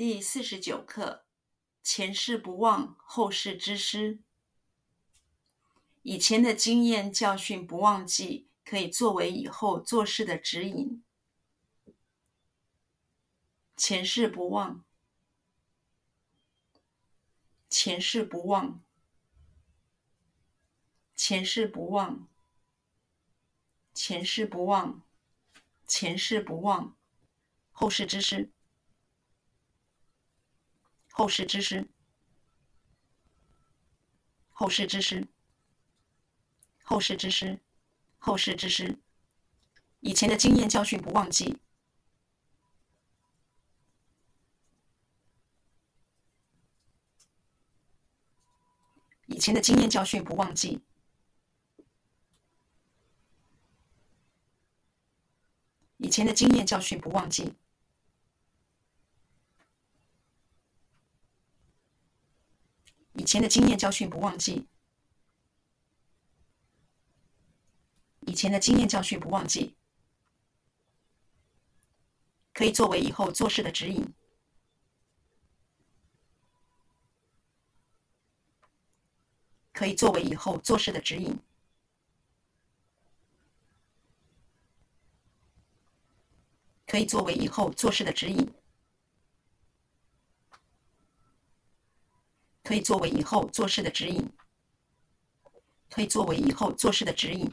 第四十九课：前事不忘，后事之师。以前的经验教训不忘记，可以作为以后做事的指引。前事不忘，前事不忘，前事不忘，前事不忘，前事不忘，后事之师。后事之师，后事之师，后事之师，后事之师。以前的经验教训不忘记，以前的经验教训不忘记，以前的经验教训不忘记。以前的经验教训不忘记，以前的经验教训不忘记，可以作为以后做事的指引，可以作为以后做事的指引，可以作为以后做事的指引。可以作为以后做事的指引，可以作为以后做事的指引。